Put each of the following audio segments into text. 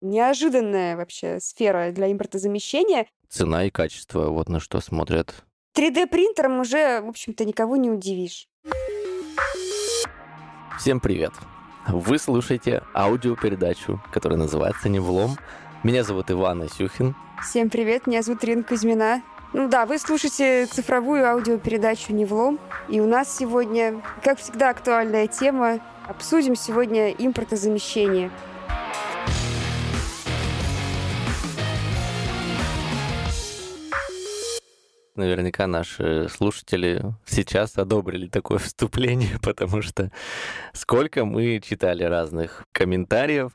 Неожиданная вообще сфера для импортозамещения. Цена и качество, вот на что смотрят. 3D-принтером уже, в общем-то, никого не удивишь. Всем привет! Вы слушаете аудиопередачу, которая называется «Не влом». Меня зовут Иван Асюхин. Всем привет, меня зовут Ирина Кузьмина. Ну да, вы слушаете цифровую аудиопередачу «Не влом». И у нас сегодня, как всегда, актуальная тема. Обсудим сегодня импортозамещение – наверняка наши слушатели сейчас одобрили такое вступление, потому что сколько мы читали разных комментариев,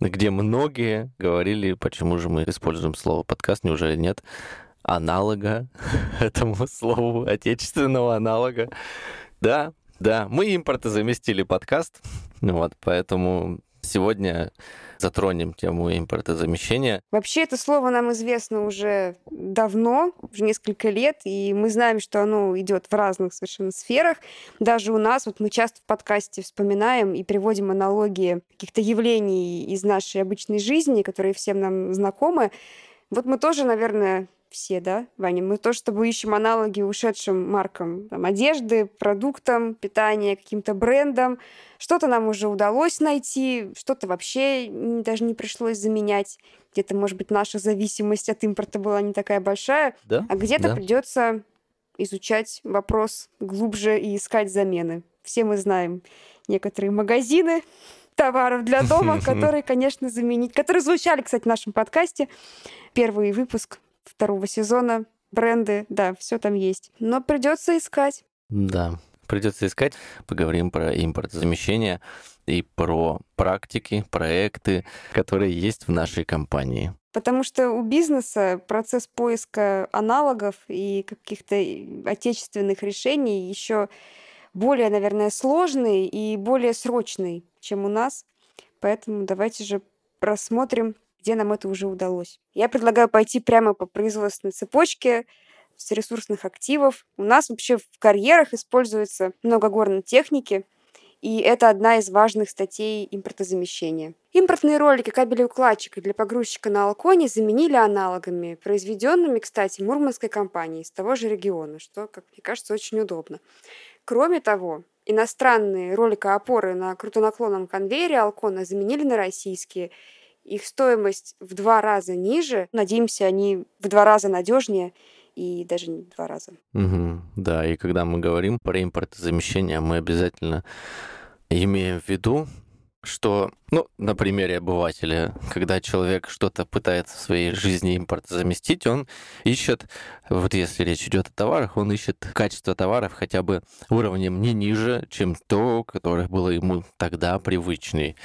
где многие говорили, почему же мы используем слово подкаст, неужели нет аналога этому слову, отечественного аналога. Да, да, мы импортозаместили подкаст, вот, поэтому сегодня затронем тему импортозамещения. Вообще это слово нам известно уже давно, уже несколько лет, и мы знаем, что оно идет в разных совершенно сферах. Даже у нас, вот мы часто в подкасте вспоминаем и приводим аналогии каких-то явлений из нашей обычной жизни, которые всем нам знакомы. Вот мы тоже, наверное, все, да, Ваня? Мы то, чтобы ищем аналоги ушедшим маркам там, одежды, продуктам, питания, каким-то брендам. Что-то нам уже удалось найти, что-то вообще даже не пришлось заменять. Где-то, может быть, наша зависимость от импорта была не такая большая, да? а где-то да. придется изучать вопрос глубже и искать замены. Все мы знаем некоторые магазины, товаров для дома, которые, конечно, заменить, которые звучали, кстати, в нашем подкасте. Первый выпуск второго сезона. Бренды, да, все там есть. Но придется искать. Да, придется искать. Поговорим про импортозамещение и про практики, проекты, которые есть в нашей компании. Потому что у бизнеса процесс поиска аналогов и каких-то отечественных решений еще более, наверное, сложный и более срочный, чем у нас. Поэтому давайте же просмотрим где нам это уже удалось. Я предлагаю пойти прямо по производственной цепочке с ресурсных активов. У нас вообще в карьерах используется много горной техники, и это одна из важных статей импортозамещения. Импортные ролики кабелеукладчика для погрузчика на Алконе заменили аналогами, произведенными, кстати, мурманской компанией из того же региона, что, как мне кажется, очень удобно. Кроме того, иностранные роликоопоры на крутонаклонном конвейере Алкона заменили на российские, их стоимость в два раза ниже. Надеемся, они в два раза надежнее и даже не два раза. Угу, да, и когда мы говорим про импортозамещение, мы обязательно имеем в виду, что, ну, на примере обывателя, когда человек что-то пытается в своей жизни импорт заместить, он ищет, вот если речь идет о товарах, он ищет качество товаров хотя бы уровнем не ниже, чем то, которое было ему тогда привычней.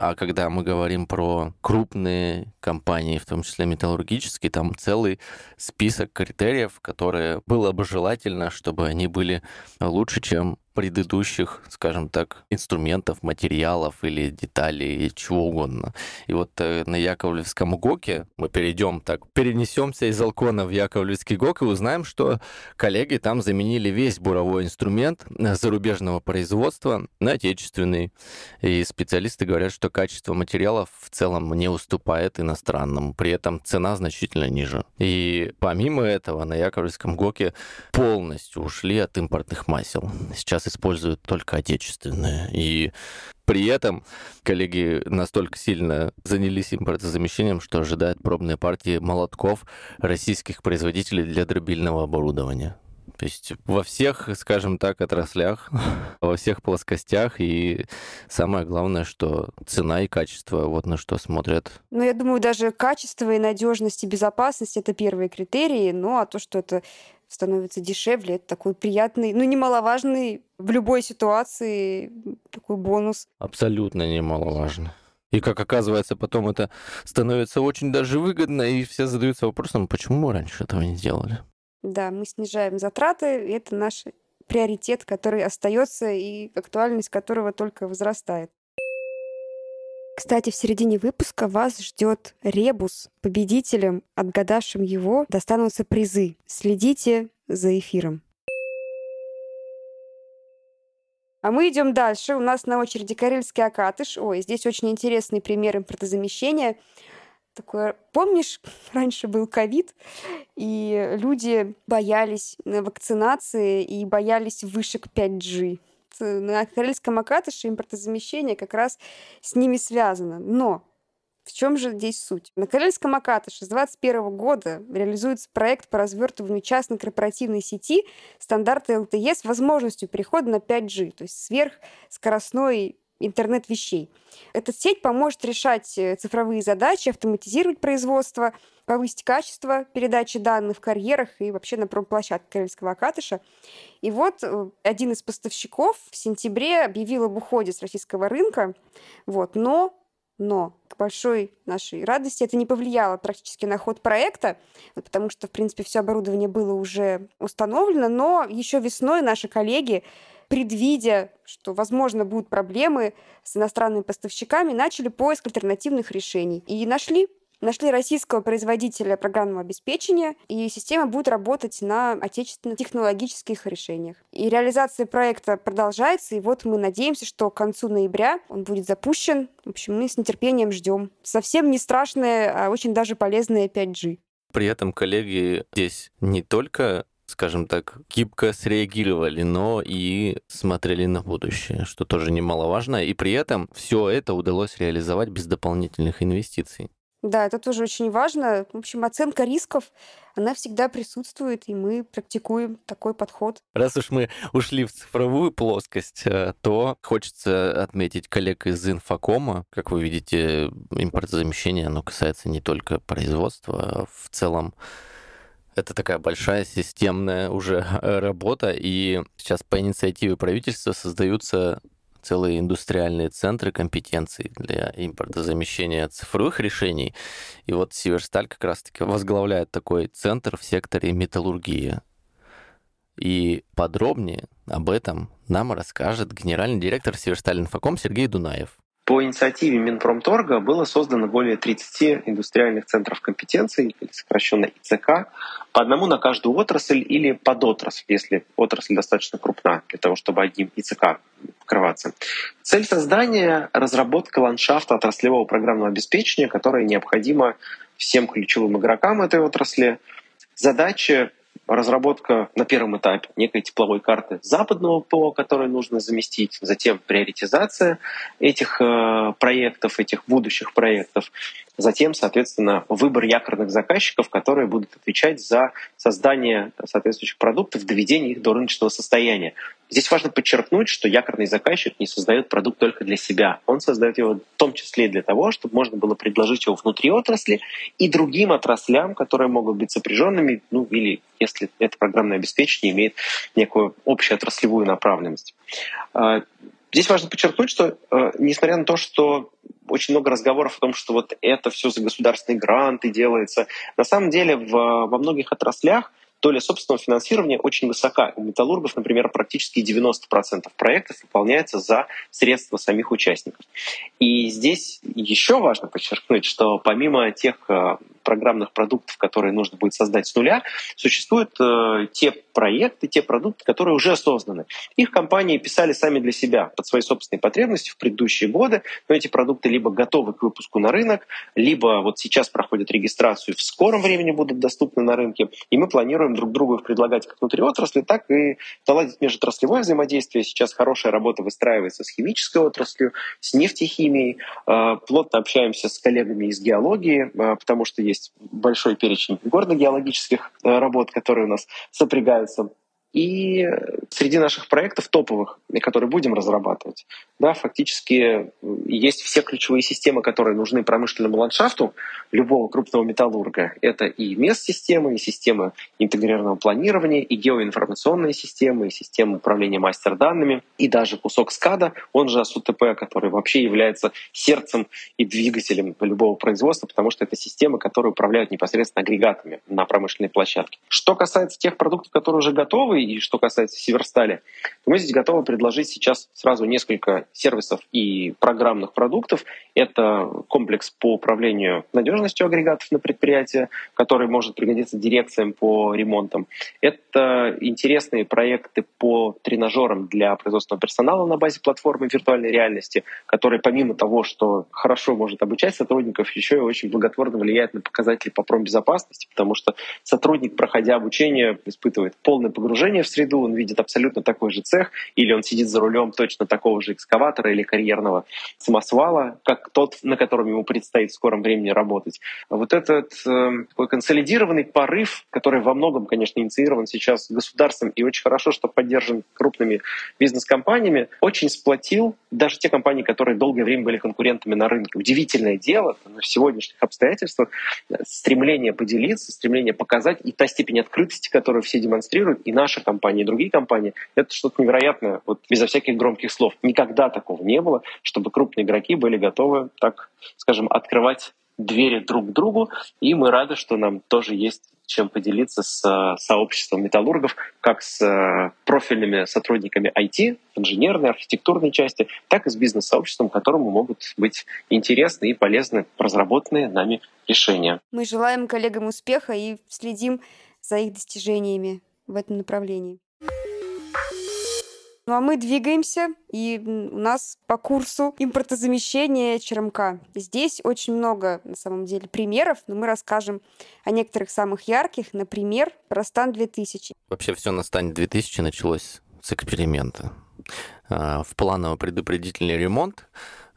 А когда мы говорим про крупные компании, в том числе металлургические, там целый список критериев, которые было бы желательно, чтобы они были лучше, чем предыдущих, скажем так, инструментов, материалов или деталей, чего угодно. И вот э, на Яковлевском ГОКе мы перейдем так, перенесемся из Алкона в Яковлевский ГОК и узнаем, что коллеги там заменили весь буровой инструмент зарубежного производства на отечественный. И специалисты говорят, что качество материалов в целом не уступает иностранному, при этом цена значительно ниже. И помимо этого на Яковлевском ГОКе полностью ушли от импортных масел. Сейчас используют только отечественные. И при этом коллеги настолько сильно занялись импортозамещением, что ожидают пробные партии молотков российских производителей для дробильного оборудования. То есть во всех, скажем так, отраслях, во всех плоскостях. И самое главное, что цена и качество, вот на что смотрят. Ну, я думаю, даже качество и надежность и безопасность это первые критерии. Ну, а то, что это становится дешевле, это такой приятный, ну, немаловажный в любой ситуации такой бонус. Абсолютно немаловажный. И как оказывается, потом это становится очень даже выгодно, и все задаются вопросом, почему мы раньше этого не делали. Да, мы снижаем затраты, и это наш приоритет, который остается и актуальность которого только возрастает. Кстати, в середине выпуска вас ждет ребус. Победителям, отгадавшим его, достанутся призы. Следите за эфиром. А мы идем дальше. У нас на очереди карельский акатыш. Ой, здесь очень интересный пример импортозамещения. Такое, помнишь, раньше был ковид, и люди боялись вакцинации и боялись вышек 5G. На карельском акатыше импортозамещение как раз с ними связано. Но в чем же здесь суть? На Карельском Акатыше с 2021 года реализуется проект по развертыванию частной корпоративной сети стандарта LTE с возможностью перехода на 5G, то есть сверхскоростной интернет вещей. Эта сеть поможет решать э, цифровые задачи, автоматизировать производство, повысить качество передачи данных в карьерах и вообще на промплощадке Карельского Акатыша. И вот э, один из поставщиков в сентябре объявил об уходе с российского рынка, вот, но но к большой нашей радости это не повлияло практически на ход проекта, потому что, в принципе, все оборудование было уже установлено, но еще весной наши коллеги, предвидя, что, возможно, будут проблемы с иностранными поставщиками, начали поиск альтернативных решений и нашли Нашли российского производителя программного обеспечения, и система будет работать на отечественных технологических решениях. И реализация проекта продолжается, и вот мы надеемся, что к концу ноября он будет запущен. В общем, мы с нетерпением ждем. Совсем не страшное, а очень даже полезное 5G. При этом коллеги здесь не только скажем так, гибко среагировали, но и смотрели на будущее, что тоже немаловажно. И при этом все это удалось реализовать без дополнительных инвестиций. Да, это тоже очень важно. В общем, оценка рисков, она всегда присутствует, и мы практикуем такой подход. Раз уж мы ушли в цифровую плоскость, э, то хочется отметить коллег из инфокома. Как вы видите, импортозамещение, оно касается не только производства, а в целом это такая большая системная уже работа, и сейчас по инициативе правительства создаются целые индустриальные центры компетенций для импортозамещения цифровых решений. И вот Северсталь как раз-таки возглавляет такой центр в секторе металлургии. И подробнее об этом нам расскажет генеральный директор Северсталь Инфоком Сергей Дунаев. По инициативе Минпромторга было создано более 30 индустриальных центров компетенций, или сокращенно ИЦК, по одному на каждую отрасль или подотрасль, если отрасль достаточно крупна, для того, чтобы одним ИЦК покрываться. Цель создания — разработка ландшафта отраслевого программного обеспечения, которое необходимо всем ключевым игрокам этой отрасли. Задача разработка на первом этапе некой тепловой карты западного ПО, которую нужно заместить, затем приоритизация этих э, проектов, этих будущих проектов, затем, соответственно, выбор якорных заказчиков, которые будут отвечать за создание соответствующих продуктов, доведение их до рыночного состояния. Здесь важно подчеркнуть, что якорный заказчик не создает продукт только для себя. Он создает его в том числе для того, чтобы можно было предложить его внутри отрасли и другим отраслям, которые могут быть сопряженными, ну или если это программное обеспечение имеет некую общую отраслевую направленность. Здесь важно подчеркнуть, что э, несмотря на то, что очень много разговоров о том, что вот это все за государственные гранты делается, на самом деле в, во многих отраслях доля собственного финансирования очень высока. У металлургов, например, практически 90% проектов выполняется за средства самих участников. И здесь еще важно подчеркнуть, что помимо тех э, программных продуктов, которые нужно будет создать с нуля, существуют э, те проекты, те продукты, которые уже созданы. Их компании писали сами для себя, под свои собственные потребности в предыдущие годы, но эти продукты либо готовы к выпуску на рынок, либо вот сейчас проходят регистрацию, в скором времени будут доступны на рынке, и мы планируем друг другу их предлагать как внутри отрасли, так и наладить межотраслевое взаимодействие. Сейчас хорошая работа выстраивается с химической отраслью, с нефтехимией, э, плотно общаемся с коллегами из геологии, э, потому что есть большой перечень горно-геологических э, работ, которые у нас сопрягаются и среди наших проектов топовых, которые будем разрабатывать, да, фактически есть все ключевые системы, которые нужны промышленному ландшафту любого крупного металлурга. Это и мест-системы, и системы интегрированного планирования, и геоинформационные системы, и системы управления мастер-данными, и даже кусок СКАДа, он же СУТП, который вообще является сердцем и двигателем любого производства, потому что это системы, которые управляют непосредственно агрегатами на промышленной площадке. Что касается тех продуктов, которые уже готовы, и что касается Северстали, то мы здесь готовы предложить сейчас сразу несколько сервисов и программных продуктов. Это комплекс по управлению надежностью агрегатов на предприятии, который может пригодиться дирекциям по ремонтам. Это интересные проекты по тренажерам для производственного персонала на базе платформы виртуальной реальности, который помимо того, что хорошо может обучать сотрудников, еще и очень благотворно влияет на показатели по промбезопасности, потому что сотрудник, проходя обучение, испытывает полное погружение в среду, он видит абсолютно такой же цех, или он сидит за рулем точно такого же экскаватора или карьерного самосвала, как тот, на котором ему предстоит в скором времени работать. Вот этот э, такой консолидированный порыв, который во многом, конечно, инициирован сейчас государством и очень хорошо, что поддержан крупными бизнес-компаниями, очень сплотил даже те компании, которые долгое время были конкурентами на рынке. Удивительное дело, в сегодняшних обстоятельствах стремление поделиться, стремление показать и та степень открытости, которую все демонстрируют, и наша компания, и другие компании, это что-то невероятное, вот безо всяких громких слов. Никогда такого не было, чтобы крупные игроки были готовы так, скажем, открывать двери друг к другу, и мы рады, что нам тоже есть чем поделиться с э, сообществом металлургов, как с э, профильными сотрудниками IT, инженерной, архитектурной части, так и с бизнес-сообществом, которому могут быть интересны и полезны разработанные нами решения. Мы желаем коллегам успеха и следим за их достижениями в этом направлении. Ну а мы двигаемся, и у нас по курсу импортозамещения ЧРМК. Здесь очень много, на самом деле, примеров, но мы расскажем о некоторых самых ярких. Например, про Стан 2000. Вообще все на Стане 2000 началось с эксперимента. А, в планово-предупредительный ремонт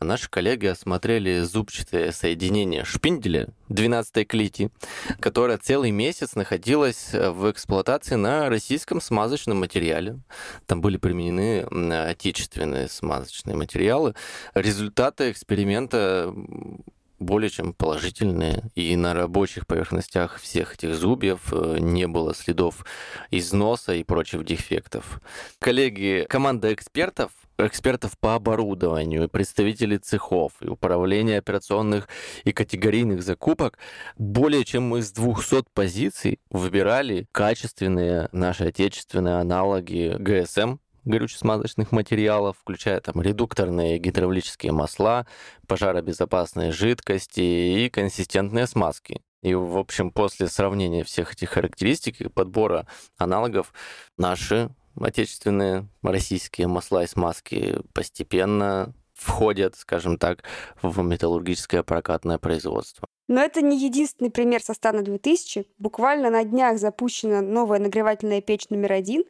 наши коллеги осмотрели зубчатое соединение шпинделя 12-й клити, которое целый месяц находилось в эксплуатации на российском смазочном материале. Там были применены отечественные смазочные материалы. Результаты эксперимента более чем положительные. И на рабочих поверхностях всех этих зубьев э, не было следов износа и прочих дефектов. Коллеги, команда экспертов экспертов по оборудованию, представителей цехов и управления операционных и категорийных закупок более чем из 200 позиций выбирали качественные наши отечественные аналоги ГСМ, горюче-смазочных материалов, включая там редукторные гидравлические масла, пожаробезопасные жидкости и консистентные смазки. И, в общем, после сравнения всех этих характеристик и подбора аналогов, наши отечественные российские масла и смазки постепенно входят, скажем так, в металлургическое прокатное производство. Но это не единственный пример со стана 2000. Буквально на днях запущена новая нагревательная печь номер один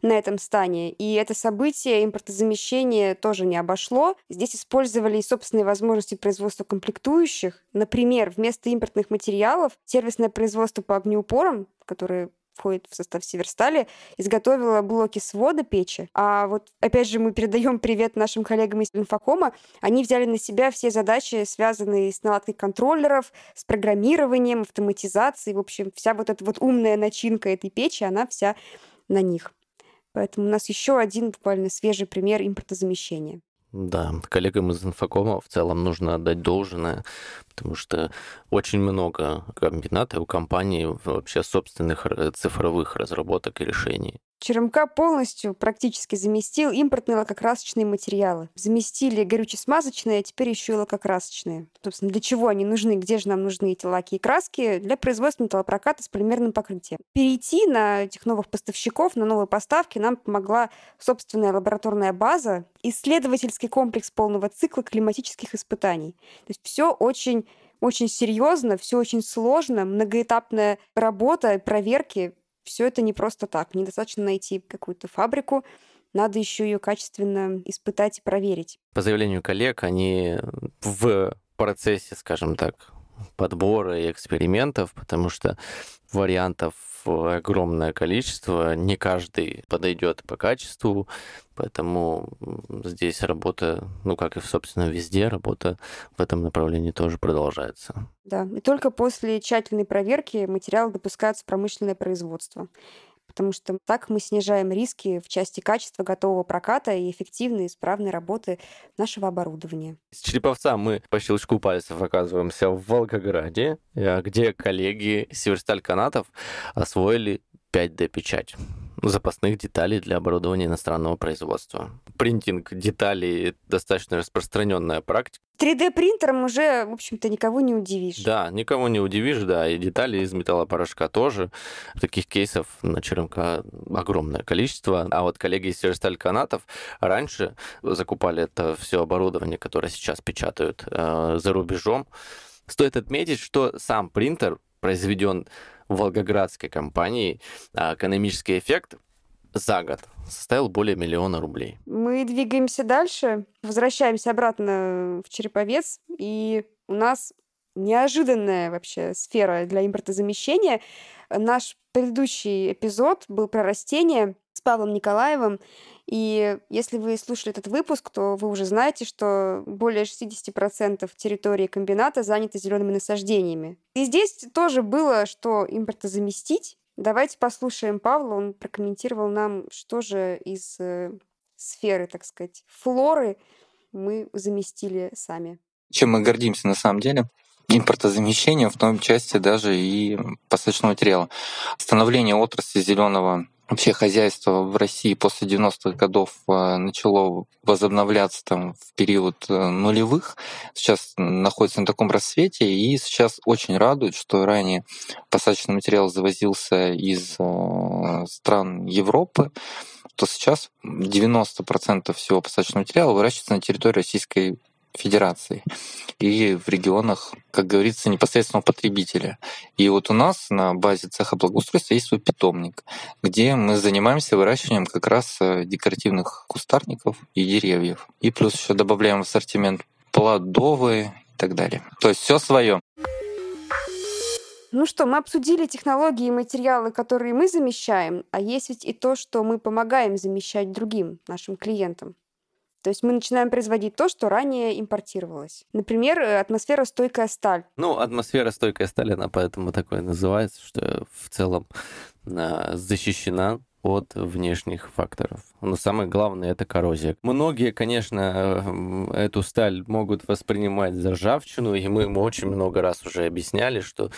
на этом стане. И это событие импортозамещения тоже не обошло. Здесь использовали и собственные возможности производства комплектующих. Например, вместо импортных материалов сервисное производство по огнеупорам, которое входит в состав Северстали, изготовила блоки свода печи. А вот, опять же, мы передаем привет нашим коллегам из Инфокома. Они взяли на себя все задачи, связанные с наладкой контроллеров, с программированием, автоматизацией. В общем, вся вот эта вот умная начинка этой печи, она вся на них. Поэтому у нас еще один буквально свежий пример импортозамещения. Да, коллегам из инфокома в целом нужно отдать должное, потому что очень много комбинатов у компаний вообще собственных цифровых разработок и решений. ЧРМК полностью практически заместил импортные лакокрасочные материалы. Заместили горюче-смазочные, а теперь еще и лакокрасочные. Собственно, для чего они нужны, где же нам нужны эти лаки и краски? Для производства металлопроката с полимерным покрытием. Перейти на этих новых поставщиков, на новые поставки нам помогла собственная лабораторная база, исследовательский комплекс полного цикла климатических испытаний. То есть все очень очень серьезно, все очень сложно, многоэтапная работа, проверки, все это не просто так. Недостаточно найти какую-то фабрику, надо еще ее качественно испытать и проверить. По заявлению коллег, они в процессе, скажем так, подбора и экспериментов, потому что вариантов огромное количество, не каждый подойдет по качеству, поэтому здесь работа, ну как и, собственно, везде, работа в этом направлении тоже продолжается. Да, и только после тщательной проверки материал допускается в промышленное производство потому что так мы снижаем риски в части качества готового проката и эффективной, исправной работы нашего оборудования. С Череповца мы по щелчку пальцев оказываемся в Волгограде, э, где коллеги Северсталь Канатов освоили 5D-печать. Запасных деталей для оборудования иностранного производства. Принтинг деталей – достаточно распространенная практика. 3D-принтером уже, в общем-то, никого не удивишь. Да, никого не удивишь, да, и детали из металлопорошка тоже. Таких кейсов на ЧРМК огромное количество. А вот коллеги из Северсталь Канатов раньше закупали это все оборудование, которое сейчас печатают э, за рубежом. Стоит отметить, что сам принтер произведен волгоградской компанией, а экономический эффект за год составил более миллиона рублей. Мы двигаемся дальше, возвращаемся обратно в Череповец, и у нас неожиданная вообще сфера для импортозамещения. Наш предыдущий эпизод был про растения с Павлом Николаевым, и если вы слушали этот выпуск, то вы уже знаете, что более 60% территории комбината заняты зелеными насаждениями. И здесь тоже было, что импортозаместить. Давайте послушаем Павла, он прокомментировал нам, что же из э, сферы, так сказать, флоры мы заместили сами. Чем мы гордимся на самом деле? Импортозамещением, в том части даже и посадочного материала. Становление отрасли зеленого вообще хозяйство в России после 90-х годов э, начало возобновляться там в период э, нулевых. Сейчас находится на таком рассвете, и сейчас очень радует, что ранее посадочный материал завозился из э, стран Европы, то сейчас 90% всего посадочного материала выращивается на территории Российской Федерации и в регионах, как говорится, непосредственного потребителя. И вот у нас на базе цеха благоустройства есть свой питомник, где мы занимаемся выращиванием как раз э, декоративных кустарников и деревьев. И плюс еще добавляем в ассортимент плодовые и так далее. То есть все свое. Ну что, мы обсудили технологии и материалы, которые мы замещаем, а есть ведь и то, что мы помогаем замещать другим нашим клиентам. То есть мы начинаем производить то, что ранее импортировалось. Например, э, атмосферостойкая сталь. Ну, атмосферостойкая сталь, она поэтому такое называется, что в целом защищена от внешних факторов. Но самое главное это коррозия. Многие, конечно, эту сталь могут воспринимать за ржавчину, и мы очень много раз уже объясняли, что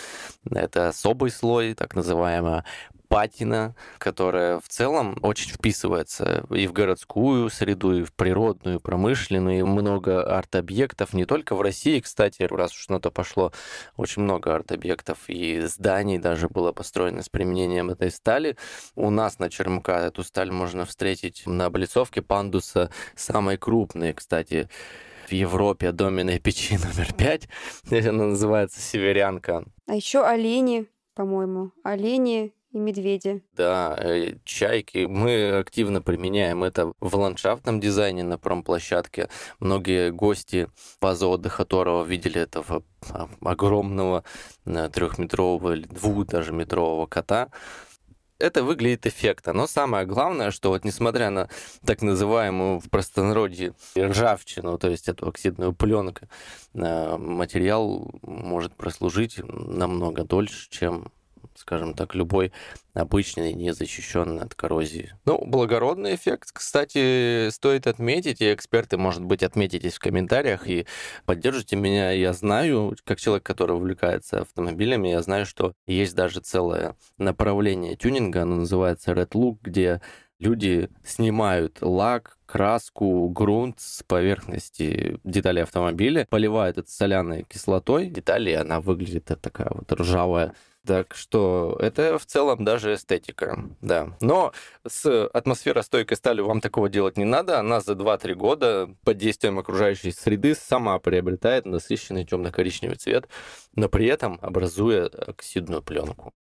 это особый слой, так называемая патина, которая в целом очень вписывается и в городскую среду, и в природную, промышленную, и много арт-объектов, не только в России, кстати, раз уж на то пошло, очень много арт-объектов и зданий даже было построено с применением этой стали. У нас на Чермка эту сталь можно встретить на облицовке пандуса самой крупной, кстати, в Европе доменной печи номер пять. Она называется «Северянка». А еще олени, по-моему. Олени и медведи. Да, э, чайки. Мы активно применяем это в ландшафтном дизайне на промплощадке. Многие гости базы отдыха Торова видели этого а, огромного э, трехметрового или двух даже метрового кота это выглядит эффектно. Но самое главное, что вот несмотря на так называемую в простонародье ржавчину, то есть эту оксидную пленку, э, материал может прослужить намного дольше, чем скажем так, любой обычный, незащищенный от коррозии. Ну, благородный эффект, кстати, стоит отметить, и эксперты, может быть, отметитесь в комментариях и поддержите меня. Я знаю, как человек, который увлекается автомобилями, я знаю, что есть даже целое направление тюнинга, оно называется Red Look, где люди снимают лак, краску, грунт с поверхности деталей автомобиля, поливают это соляной кислотой. Детали, она выглядит такая вот ржавая так что это в целом даже эстетика, да. Но с атмосферостойкой сталью вам такого делать не надо. Она за 2-3 года под действием окружающей среды сама приобретает насыщенный темно-коричневый цвет, но при этом образуя оксидную пленку.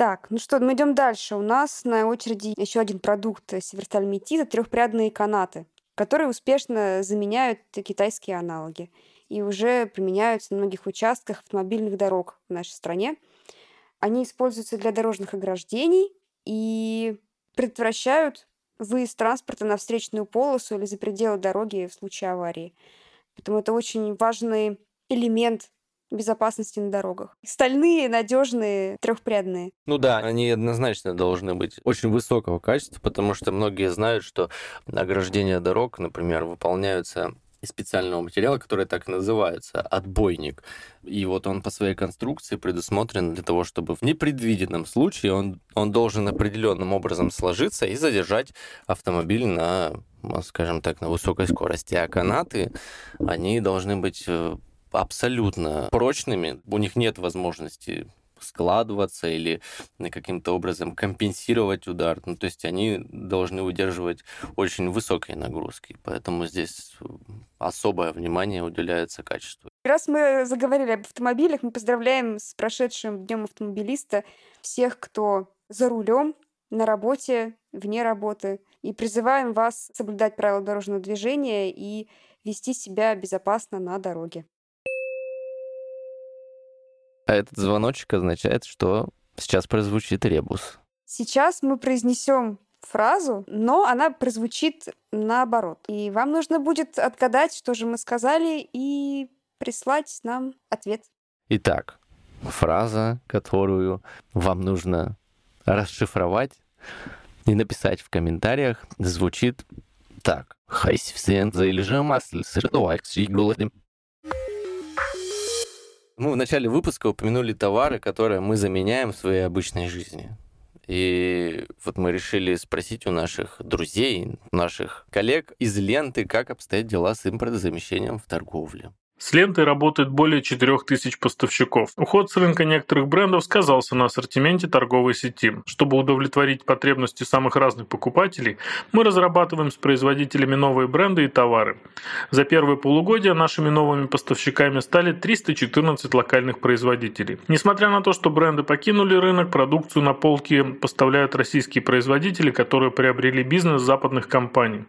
Так, ну что, мы идем дальше. У нас на очереди еще один продукт северсталь-метита – трехпрядные канаты, которые успешно заменяют китайские аналоги и уже применяются на многих участках автомобильных дорог в нашей стране. Они используются для дорожных ограждений и предотвращают выезд транспорта на встречную полосу или за пределы дороги в случае аварии. Поэтому это очень важный элемент безопасности на дорогах. Стальные, надежные, трехпрядные. Ну да, они однозначно должны быть очень высокого качества, потому что многие знают, что ограждения дорог, например, выполняются специального материала, который так и называется, отбойник. И вот он по своей конструкции предусмотрен для того, чтобы в непредвиденном случае он, он должен определенным образом сложиться и задержать автомобиль на, скажем так, на высокой скорости. А канаты, они должны быть э, абсолютно прочными. У них нет возможности складываться или каким-то образом компенсировать удар. Ну, то есть они должны удерживать очень высокие нагрузки. Поэтому здесь особое внимание уделяется качеству. Раз мы заговорили об автомобилях, мы поздравляем с прошедшим Днем автомобилиста всех, кто за рулем, на работе, вне работы. И призываем вас соблюдать правила дорожного движения и вести себя безопасно на дороге. А этот звоночек означает, что сейчас прозвучит ребус. Сейчас мы произнесем фразу, но она прозвучит наоборот. И вам нужно будет отгадать, что же мы сказали, и прислать нам ответ. Итак, фраза, которую вам нужно расшифровать и написать в комментариях, звучит так. Хайс всен заилежа масль, сыртовайк, мы в начале выпуска упомянули товары, которые мы заменяем в своей обычной жизни. И вот мы решили спросить у наших друзей, наших коллег из ленты, как обстоят дела с импортозамещением в торговле. С лентой работает более 4000 поставщиков. Уход с рынка некоторых брендов сказался на ассортименте торговой сети. Чтобы удовлетворить потребности самых разных покупателей, мы разрабатываем с производителями новые бренды и товары. За первое полугодие нашими новыми поставщиками стали 314 локальных производителей. Несмотря на то, что бренды покинули рынок, продукцию на полке поставляют российские производители, которые приобрели бизнес западных компаний.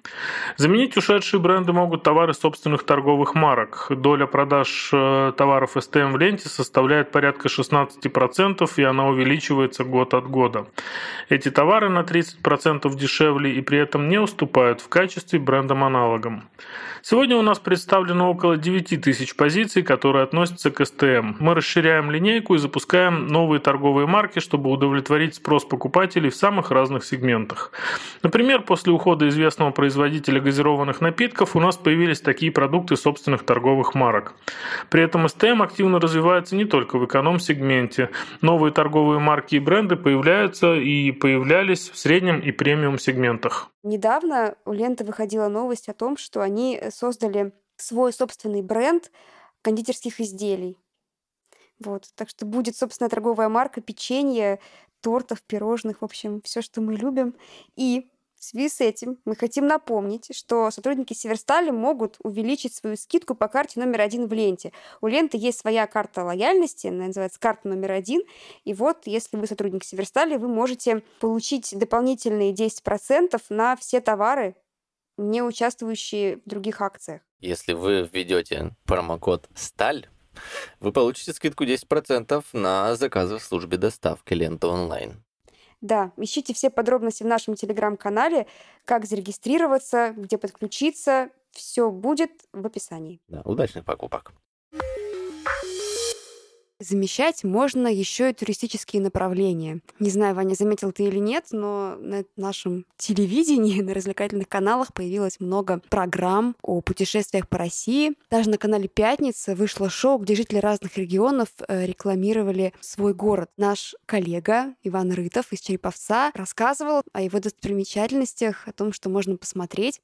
Заменить ушедшие бренды могут товары собственных торговых марок. Доля доля продаж э, товаров СТМ в ленте составляет порядка 16%, и она увеличивается год от года. Эти товары на 30% дешевле и при этом не уступают в качестве брендам-аналогам. Сегодня у нас представлено около 9 тысяч позиций, которые относятся к СТМ. Мы расширяем линейку и запускаем новые торговые марки, чтобы удовлетворить спрос покупателей в самых разных сегментах. Например, после ухода известного производителя газированных напитков у нас появились такие продукты собственных торговых марок. При этом STM активно развивается не только в эконом-сегменте. Новые торговые марки и бренды появляются и появлялись в среднем и премиум сегментах. Недавно у Ленты выходила новость о том, что они создали свой собственный бренд кондитерских изделий. Вот. Так что будет собственная торговая марка печенья, тортов, пирожных, в общем, все, что мы любим. И в связи с этим мы хотим напомнить, что сотрудники Северстали могут увеличить свою скидку по карте номер один в ленте. У ленты есть своя карта лояльности, она называется карта номер один. И вот, если вы сотрудник Северстали, вы можете получить дополнительные 10% на все товары, не участвующие в других акциях. Если вы введете промокод «Сталь», вы получите скидку 10% на заказы в службе доставки ленты онлайн. Да, ищите все подробности в нашем телеграм-канале, как зарегистрироваться, где подключиться. Все будет в описании. Да, удачных покупок. Замещать можно еще и туристические направления. Не знаю, Ваня, заметил ты или нет, но на нашем телевидении, на развлекательных каналах появилось много программ о путешествиях по России. Даже на канале «Пятница» вышло шоу, где жители разных регионов э, рекламировали свой город. Наш коллега Иван Рытов из Череповца рассказывал о его достопримечательностях, о том, что можно посмотреть.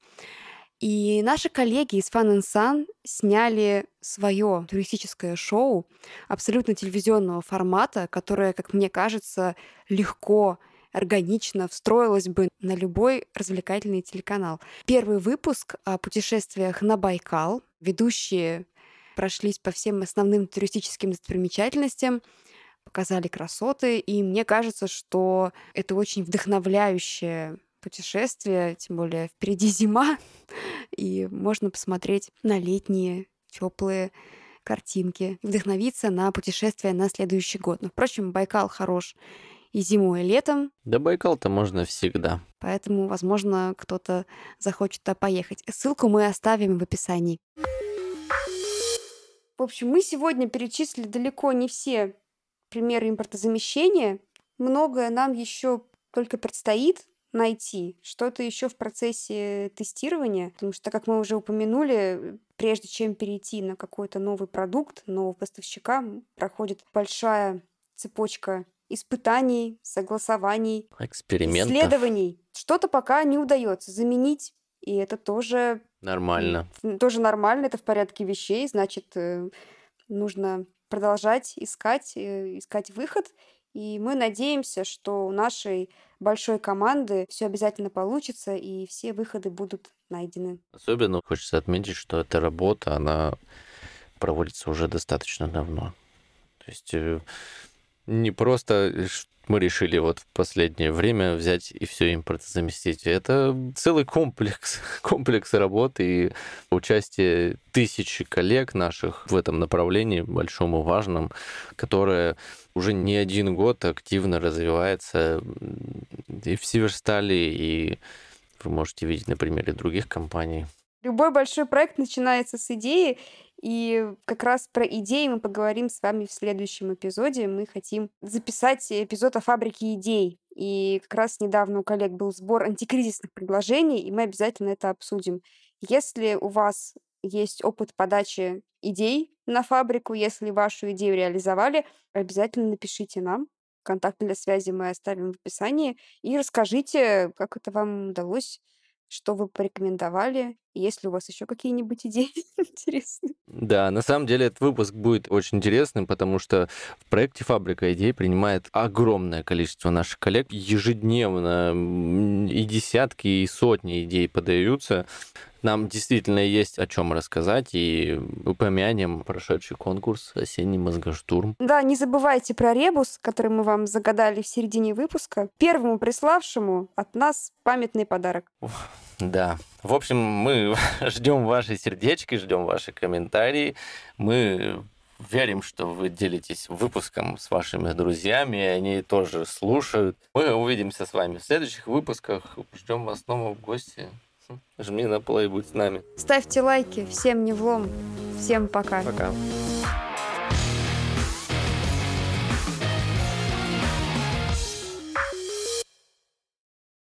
И наши коллеги из Fun and Sun сняли свое туристическое шоу абсолютно телевизионного формата, которое, как мне кажется, легко органично встроилось бы на любой развлекательный телеканал. Первый выпуск о путешествиях на Байкал. Ведущие прошлись по всем основным туристическим достопримечательностям, показали красоты, и мне кажется, что это очень вдохновляющее путешествие, тем более впереди зима, и можно посмотреть на летние теплые картинки, вдохновиться на путешествие на следующий год. Но, впрочем, Байкал хорош и зимой, и летом. Да Байкал-то можно всегда. Поэтому, возможно, кто-то захочет туда поехать. Ссылку мы оставим в описании. В общем, мы сегодня перечислили далеко не все примеры импортозамещения. Многое нам еще только предстоит найти, что-то еще в процессе тестирования, потому что, как мы уже упомянули, прежде чем перейти на какой-то новый продукт, нового поставщика, проходит большая цепочка испытаний, согласований, Экспериментов. исследований. Что-то пока не удается заменить, и это тоже Нормально. тоже нормально, это в порядке вещей, значит, э, нужно продолжать искать, э, искать выход. И мы надеемся, что у нашей большой команды все обязательно получится, и все выходы будут найдены. Особенно хочется отметить, что эта работа, она проводится уже достаточно давно. То есть э, не просто э, мы решили вот в последнее время взять и все импортозаместить. Это целый комплекс, комплекс работы и участие тысячи коллег наших в этом направлении, большом и важном, которое уже не один год активно развивается и в Северстале, и вы можете видеть на примере других компаний. Любой большой проект начинается с идеи, и как раз про идеи мы поговорим с вами в следующем эпизоде. Мы хотим записать эпизод о фабрике идей. И как раз недавно у коллег был сбор антикризисных предложений, и мы обязательно это обсудим. Если у вас есть опыт подачи идей на фабрику, если вашу идею реализовали, обязательно напишите нам. Контакты для связи мы оставим в описании. И расскажите, как это вам удалось, что вы порекомендовали, есть ли у вас еще какие-нибудь идеи интересные. Да, на самом деле этот выпуск будет очень интересным, потому что в проекте «Фабрика идей» принимает огромное количество наших коллег. Ежедневно и десятки, и сотни идей подаются. Нам действительно есть о чем рассказать, и упомянем прошедший конкурс «Осенний мозгоштурм». Да, не забывайте про ребус, который мы вам загадали в середине выпуска. Первому приславшему от нас памятный подарок. Да. В общем, мы ждем ваши сердечки, ждем ваши комментарии. Мы верим, что вы делитесь выпуском с вашими друзьями, и они тоже слушают. Мы увидимся с вами в следующих выпусках. Ждем вас снова в гости. Хм, Жми на плей, будь с нами. Ставьте лайки, всем не влом. Всем пока. Пока.